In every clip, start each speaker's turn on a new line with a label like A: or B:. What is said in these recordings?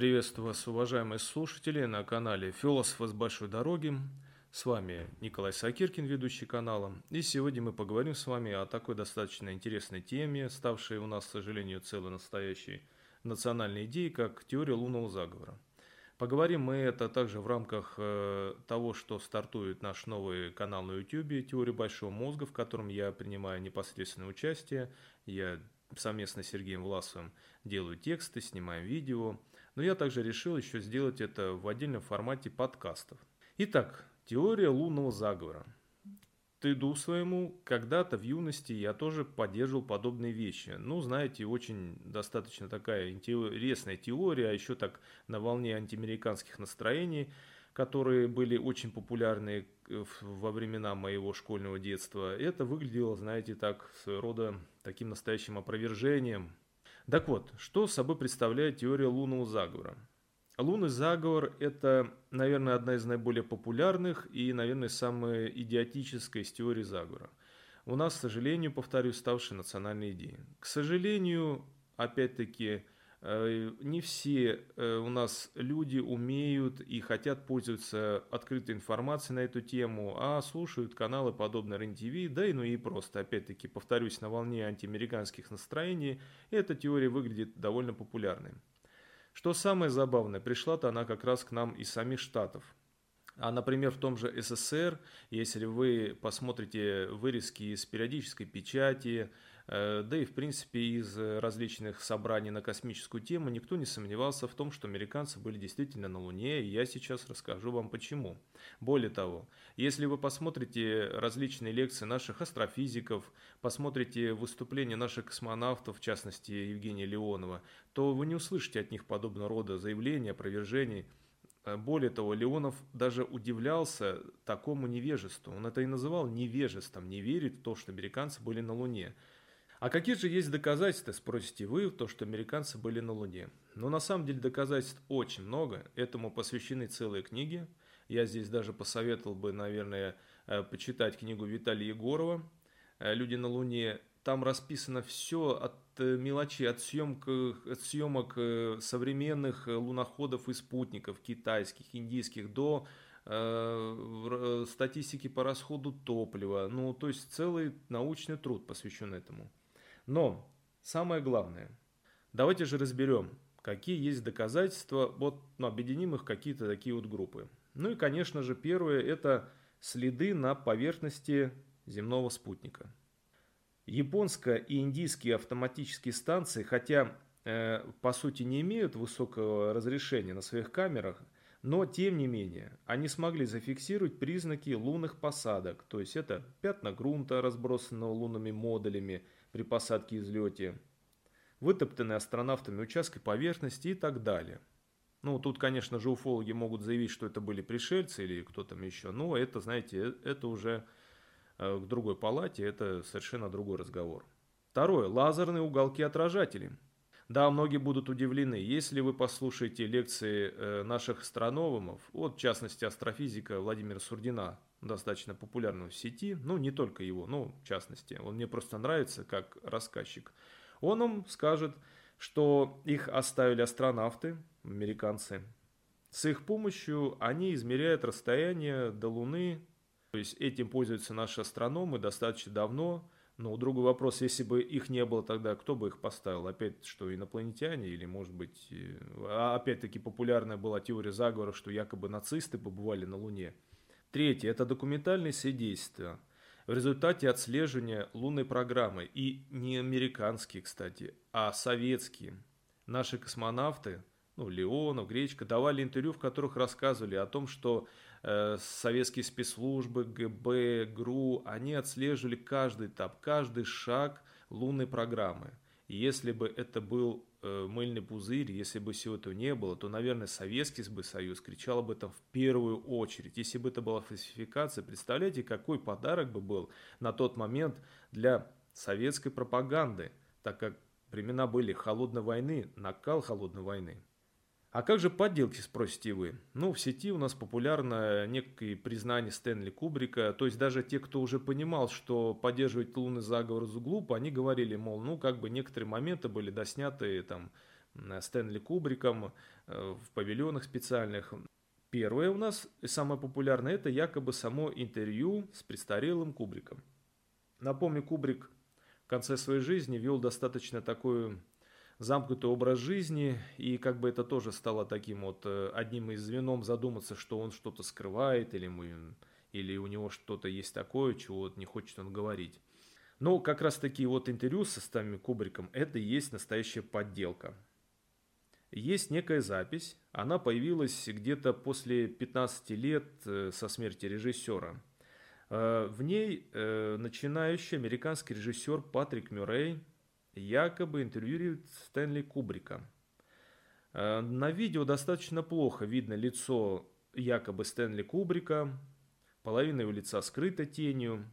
A: Приветствую вас, уважаемые слушатели, на канале «Философы с большой дороги». С вами Николай Сакиркин, ведущий канала. И сегодня мы поговорим с вами о такой достаточно интересной теме, ставшей у нас, к сожалению, целой настоящей национальной идеей, как теория лунного заговора. Поговорим мы это также в рамках э, того, что стартует наш новый канал на YouTube «Теория большого мозга», в котором я принимаю непосредственное участие. Я совместно с Сергеем Власовым делаю тексты, снимаем видео – но я также решил еще сделать это в отдельном формате подкастов. Итак, теория лунного заговора. Тыду своему, когда-то в юности я тоже поддерживал подобные вещи. Ну, знаете, очень достаточно такая интересная теория, а еще так на волне антиамериканских настроений, которые были очень популярны э, во времена моего школьного детства. Это выглядело, знаете, так, с рода таким настоящим опровержением так вот, что собой представляет теория лунного заговора? Лунный заговор – это, наверное, одна из наиболее популярных и, наверное, самая идиотическая из теорий заговора. У нас, к сожалению, повторюсь, ставшей национальной идеей. К сожалению, опять-таки, не все э, у нас люди умеют и хотят пользоваться открытой информацией на эту тему, а слушают каналы подобные РЕН-ТВ, да и ну и просто, опять-таки, повторюсь, на волне антиамериканских настроений, эта теория выглядит довольно популярной. Что самое забавное, пришла-то она как раз к нам из самих Штатов. А, например, в том же СССР, если вы посмотрите вырезки из периодической печати, Э, да и, в принципе, из различных собраний на космическую тему никто не сомневался в том, что американцы были действительно на Луне, и я сейчас расскажу вам почему. Более того, если вы посмотрите различные лекции наших астрофизиков, посмотрите выступления наших космонавтов, в частности Евгения Леонова, то вы не услышите от них подобного рода заявлений, опровержений. Э, более того, Леонов даже удивлялся такому невежеству. Он это и называл невежеством, не верит в то, что американцы были на Луне. А какие же есть доказательства, спросите вы, то, что американцы были на Луне? Но на самом деле доказательств очень много, этому посвящены целые книги. Я здесь даже посоветовал бы, наверное, э, почитать книгу Виталия Егорова э, «Люди на Луне». Там расписано все от э, мелочей, от съемок, от съемок современных луноходов и спутников, китайских, индийских, до статистики по расходу топлива. Ну, то есть целый научный труд посвящен этому. Но самое главное, давайте же разберем, какие есть доказательства, вот ну, объединим их какие-то такие вот группы. Ну и, конечно же, первое – это следы на поверхности земного спутника. Японская и индийские автоматические станции, хотя э, по сути не имеют высокого разрешения на своих камерах, но тем не менее они смогли зафиксировать признаки лунных посадок, то есть это пятна грунта, разбросанного лунными модулями – при посадке и взлете, вытоптанные астронавтами участки поверхности и так далее. Ну, тут, конечно же, уфологи могут заявить, что это были пришельцы или кто там еще, но это, знаете, э, это уже э, к другой палате, это совершенно другой разговор. Второе. Лазерные уголки отражателей. Да, многие будут удивлены, если вы послушаете лекции э, наших астрономов, вот в частности астрофизика Владимира Сурдина, достаточно популярного в сети, ну не только его, но в частности, он мне просто нравится как рассказчик. Он вам скажет, что их оставили астронавты, американцы. С их помощью они измеряют расстояние до Луны, то есть этим пользуются наши астрономы достаточно давно, но другой вопрос, если бы их не было тогда, кто бы их поставил? Опять, что инопланетяне или, может быть, э, а опять-таки популярная была теория заговора, что якобы нацисты побывали на Луне – Третье – это документальные свидетельства в результате отслеживания лунной программы. И не американские, кстати, а советские. Наши космонавты, ну, Леонов, Гречка, давали интервью, в которых рассказывали о том, что советские спецслужбы, ГБ, ГРУ, они отслеживали каждый этап, каждый шаг лунной программы. И если бы это был э, мыльный пузырь, если бы всего этого не было, то, наверное, Советский бы Союз кричал об этом в первую очередь. Если бы это была фальсификация, представляете, какой подарок бы был на тот момент для советской пропаганды, так как времена были холодной войны, накал холодной войны. А как же подделки, спросите вы? Ну, в сети у нас популярно некое признание Стэнли Кубрика, то есть даже те, кто уже понимал, что поддерживать лунный заговор за глупо, они говорили, мол, ну, как бы некоторые моменты были досняты там Стэнли Кубриком в павильонах специальных. Первое у нас, и самое популярное, это якобы само интервью с престарелым Кубриком. Напомню, Кубрик в конце своей жизни вел достаточно такой замкнутый образ жизни, и как бы это тоже стало таким вот одним из звеном задуматься, что он что-то скрывает, или, мы, или у него что-то есть такое, чего не хочет он говорить. Но как раз таки вот интервью со Стами Кубриком, это и есть настоящая подделка – есть некая запись, она появилась где-то после 15 лет э, со смерти режиссера. Э, в ней э, начинающий американский режиссер Патрик Мюррей якобы интервьюирует Стэнли Кубрика. На видео достаточно плохо видно лицо якобы Стэнли Кубрика, половина его лица скрыта тенью.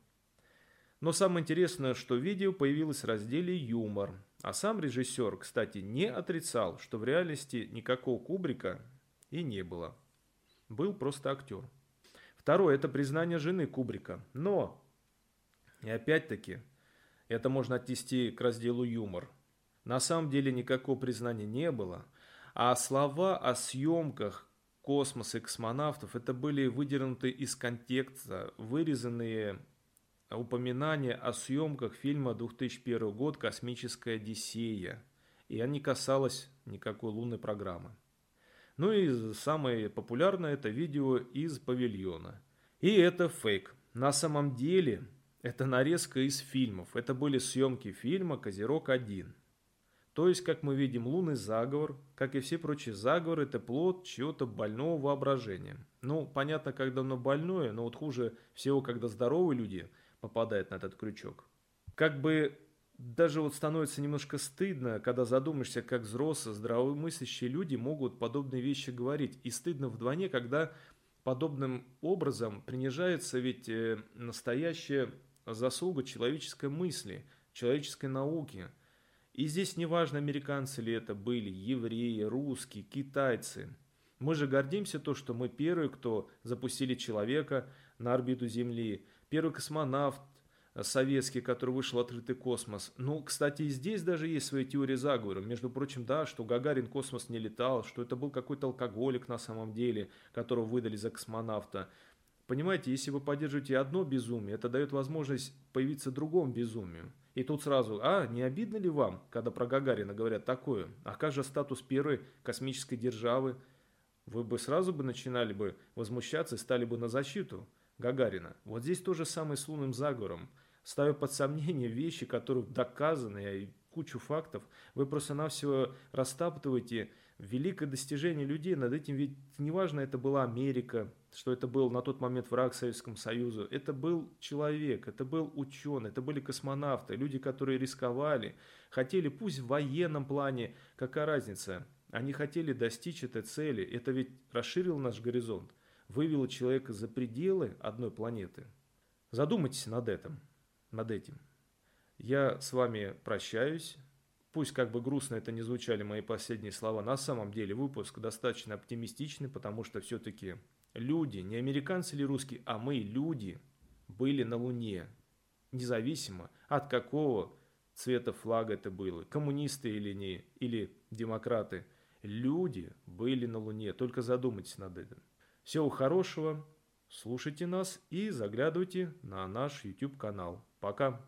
A: Но самое интересное, что видео появилось в разделе «Юмор», а сам режиссер, кстати, не отрицал, что в реальности никакого Кубрика и не было. Был просто актер. Второе – это признание жены Кубрика. Но, и опять-таки, это можно отнести к разделу юмор. На самом деле никакого признания не было, а слова о съемках космоса и космонавтов это были выдернуты из контекста, вырезанные упоминание о съемках фильма 2001 год «Космическая Одиссея», и она не касалась никакой лунной программы. Ну и самое популярное это видео из павильона. И это фейк. На самом деле это нарезка из фильмов. Это были съемки фильма «Козерог-1». То есть, как мы видим, лунный заговор, как и все прочие заговоры, это плод чего-то больного воображения. Ну, понятно, когда оно больное, но вот хуже всего, когда здоровые люди – попадает на этот крючок. Как бы даже вот становится немножко стыдно, когда задумаешься, как взрослые, здравомыслящие люди могут подобные вещи говорить. И стыдно вдвойне, когда подобным образом принижается ведь э, настоящая заслуга человеческой мысли, человеческой науки. И здесь неважно, американцы ли это были, евреи, русские, китайцы. Мы же гордимся то, что мы первые, кто запустили человека на орбиту Земли, первый космонавт э, советский, который вышел в открытый космос. Ну, кстати, и здесь даже есть свои теории заговора. Между прочим, да, что Гагарин космос не летал, что это был какой-то алкоголик на самом деле, которого выдали за космонавта. Понимаете, если вы поддерживаете одно безумие, это дает возможность появиться другому безумию. И тут сразу, а, не обидно ли вам, когда про Гагарина говорят такое? А как же статус первой космической державы? Вы бы сразу бы начинали бы возмущаться и стали бы на защиту. Гагарина. Вот здесь то же самое с лунным заговором. Ставя под сомнение вещи, которые доказаны, и кучу фактов, вы просто-навсего растаптываете великое достижение людей. Над этим ведь неважно, это была Америка, что это был на тот момент враг Советскому Союзу. Это был человек, это был ученый, это были космонавты, люди, которые рисковали, хотели, пусть в военном плане, какая разница, они хотели достичь этой цели. Это ведь расширило наш горизонт вывело человека за пределы одной планеты. Задумайтесь над этим. Над этим. Я с вами прощаюсь. Пусть как бы грустно это не звучали мои последние слова, на самом деле выпуск достаточно оптимистичный, потому что все-таки люди, не американцы или русские, а мы, люди, были на Луне. Независимо от какого цвета флага это было, коммунисты или не, или демократы. Люди были на Луне, только задумайтесь над этим. Всего хорошего, слушайте нас и заглядывайте на наш YouTube канал. Пока!